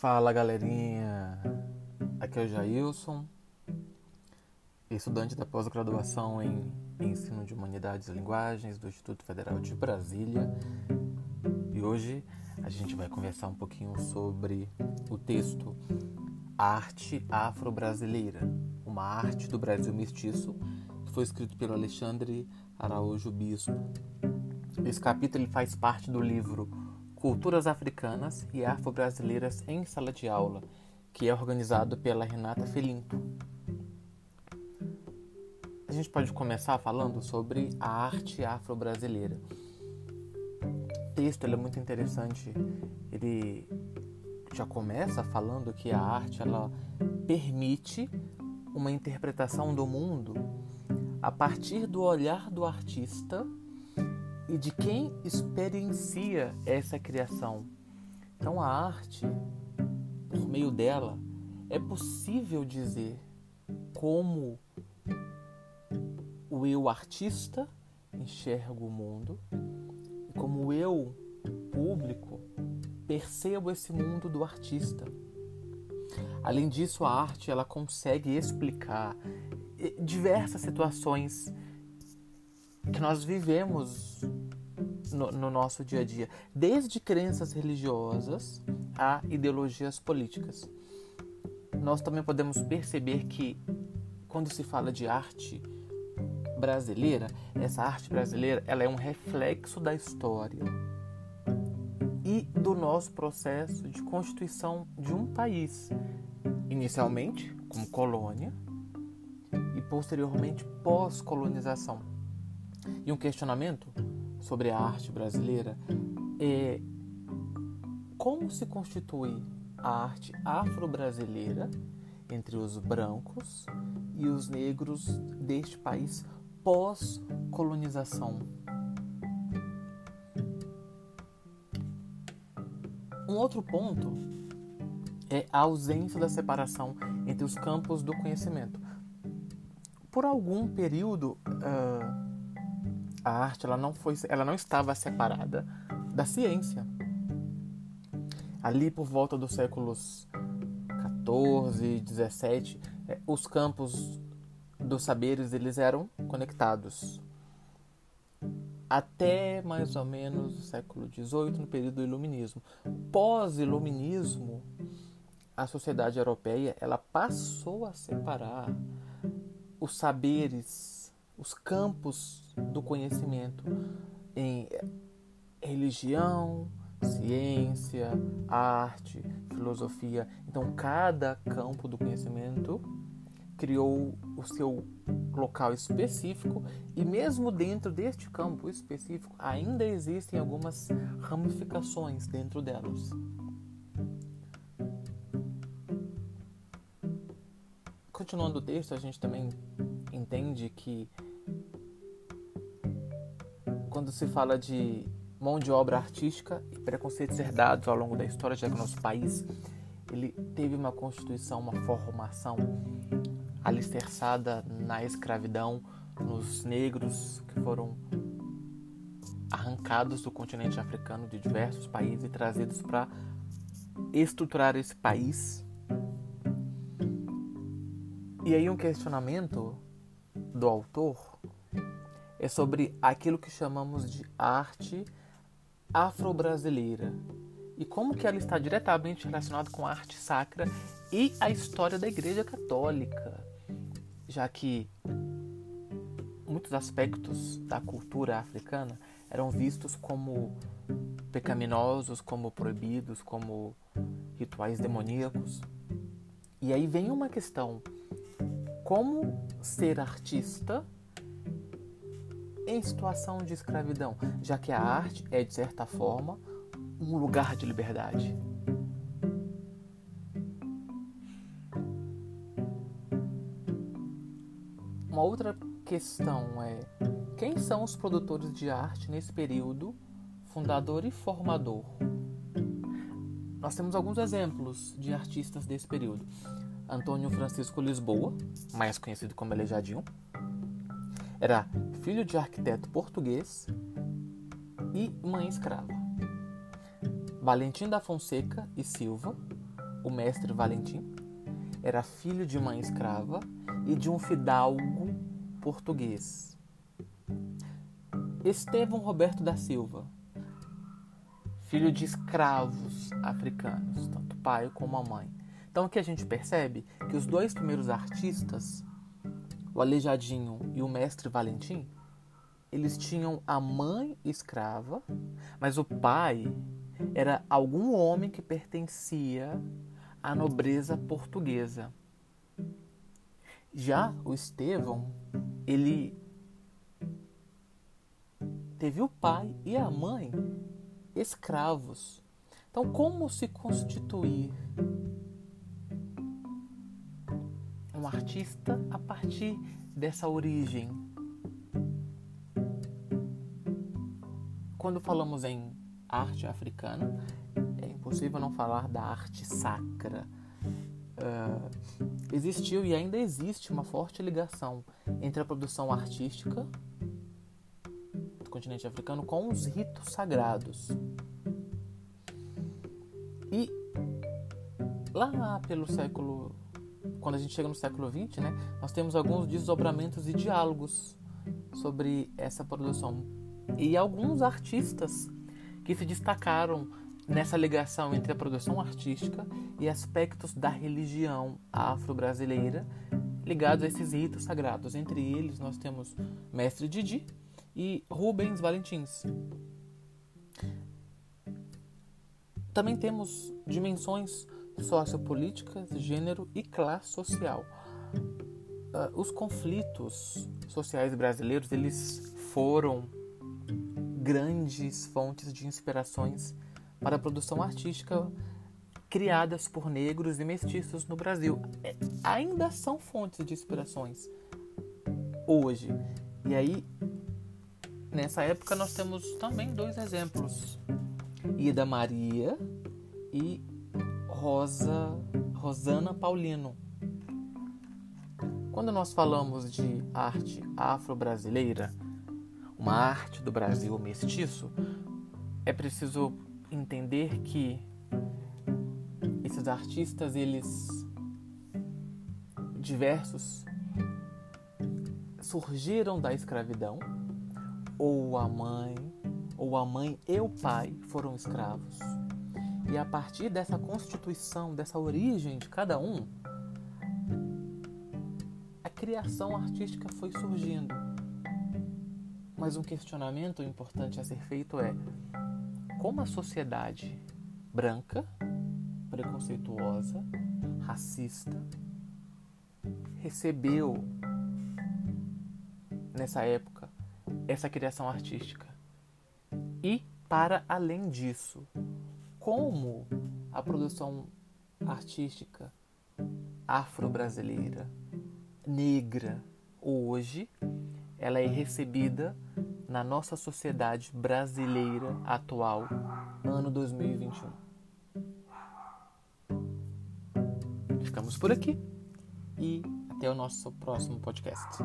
Fala galerinha, aqui é o Jailson, estudante da pós-graduação em Ensino de Humanidades e Linguagens do Instituto Federal de Brasília e hoje a gente vai conversar um pouquinho sobre o texto Arte Afro-Brasileira, uma arte do Brasil mestiço, que foi escrito pelo Alexandre Araújo Bispo. Esse capítulo ele faz parte do livro Culturas Africanas e Afro-Brasileiras em Sala de Aula, que é organizado pela Renata Felinto. A gente pode começar falando sobre a arte afro-brasileira. O texto é muito interessante. Ele já começa falando que a arte ela permite uma interpretação do mundo a partir do olhar do artista e de quem experiencia essa criação. Então, a arte, por meio dela, é possível dizer como o eu artista enxerga o mundo e como eu público percebo esse mundo do artista. Além disso, a arte ela consegue explicar diversas situações que nós vivemos no, no, nosso dia a dia, desde crenças religiosas a ideologias políticas. Nós também podemos perceber que, quando se fala de arte brasileira, essa arte brasileira ela é um reflexo da história e do nosso processo de constituição de um país, inicialmente como colônia e posteriormente pós-colonização. E um questionamento sobre a arte brasileira é como se constitui a arte afro-brasileira entre os brancos e os negros deste país pós-colonização. Um outro ponto é a ausência da separação entre os campos do conhecimento. Por algum período, uh, a arte ela não foi, ela não estava separada da ciência. Ali por volta dos séculos 14, 17, é, os campos dos saberes eles eram conectados. Até mais ou menos o século XVIII, no período do Iluminismo. Pós-Iluminismo, a sociedade europeia ela passou a separar os saberes os campos do conhecimento em religião, ciência, arte, filosofia. Então, cada campo do conhecimento criou o seu local específico e mesmo dentro deste campo específico ainda existem algumas ramificações dentro delas. Continuando o texto, a gente também entende que quando se fala de mão de obra artística e preconceitos herdados ao longo da história do nosso país, ele teve uma constituição, uma formação alicerçada na escravidão, nos negros que foram arrancados do continente africano de diversos países e trazidos para estruturar esse país. E aí um questionamento do autor é sobre aquilo que chamamos de arte afro-brasileira e como que ela está diretamente relacionada com a arte sacra e a história da Igreja Católica, já que muitos aspectos da cultura africana eram vistos como pecaminosos, como proibidos, como rituais demoníacos. E aí vem uma questão: como ser artista em situação de escravidão, já que a arte é, de certa forma, um lugar de liberdade. Uma outra questão é: quem são os produtores de arte nesse período, fundador e formador? Nós temos alguns exemplos de artistas desse período. Antônio Francisco Lisboa, mais conhecido como Aleijadinho, era filho de arquiteto português e mãe escrava. Valentim da Fonseca e Silva, o mestre Valentim, era filho de mãe escrava e de um fidalgo português. Estevão Roberto da Silva, filho de escravos africanos, tanto pai como a mãe. Então aqui a gente percebe que os dois primeiros artistas, o Aleijadinho e o mestre Valentim, eles tinham a mãe escrava, mas o pai era algum homem que pertencia à nobreza portuguesa. Já o Estevão, ele teve o pai e a mãe escravos. Então, como se constituir um artista a partir dessa origem? Quando falamos em arte africana, é impossível não falar da arte sacra. Uh, existiu e ainda existe uma forte ligação entre a produção artística do continente africano com os ritos sagrados. E lá pelo século quando a gente chega no século XX, né, nós temos alguns desdobramentos e diálogos sobre essa produção. E alguns artistas que se destacaram nessa ligação entre a produção artística e aspectos da religião afro-brasileira ligados a esses ritos sagrados. Entre eles, nós temos Mestre Didi e Rubens Valentins. Também temos dimensões sociopolíticas, gênero e classe social. Uh, os conflitos sociais brasileiros eles foram grandes fontes de inspirações para a produção artística criadas por negros e mestiços no Brasil. É, ainda são fontes de inspirações hoje. E aí, nessa época, nós temos também dois exemplos: Ida Maria e Rosa, Rosana Paulino. Quando nós falamos de arte afro-brasileira, uma arte do Brasil mestiço, é preciso entender que esses artistas, eles diversos surgiram da escravidão, ou a mãe, ou a mãe e o pai foram escravos e a partir dessa constituição, dessa origem de cada um, a criação artística foi surgindo. Mas um questionamento importante a ser feito é: como a sociedade branca, preconceituosa, racista, recebeu nessa época essa criação artística? E, para além disso, como a produção artística afro-brasileira, negra, hoje, ela é recebida na nossa sociedade brasileira atual, ano 2021. Ficamos por aqui e até o nosso próximo podcast.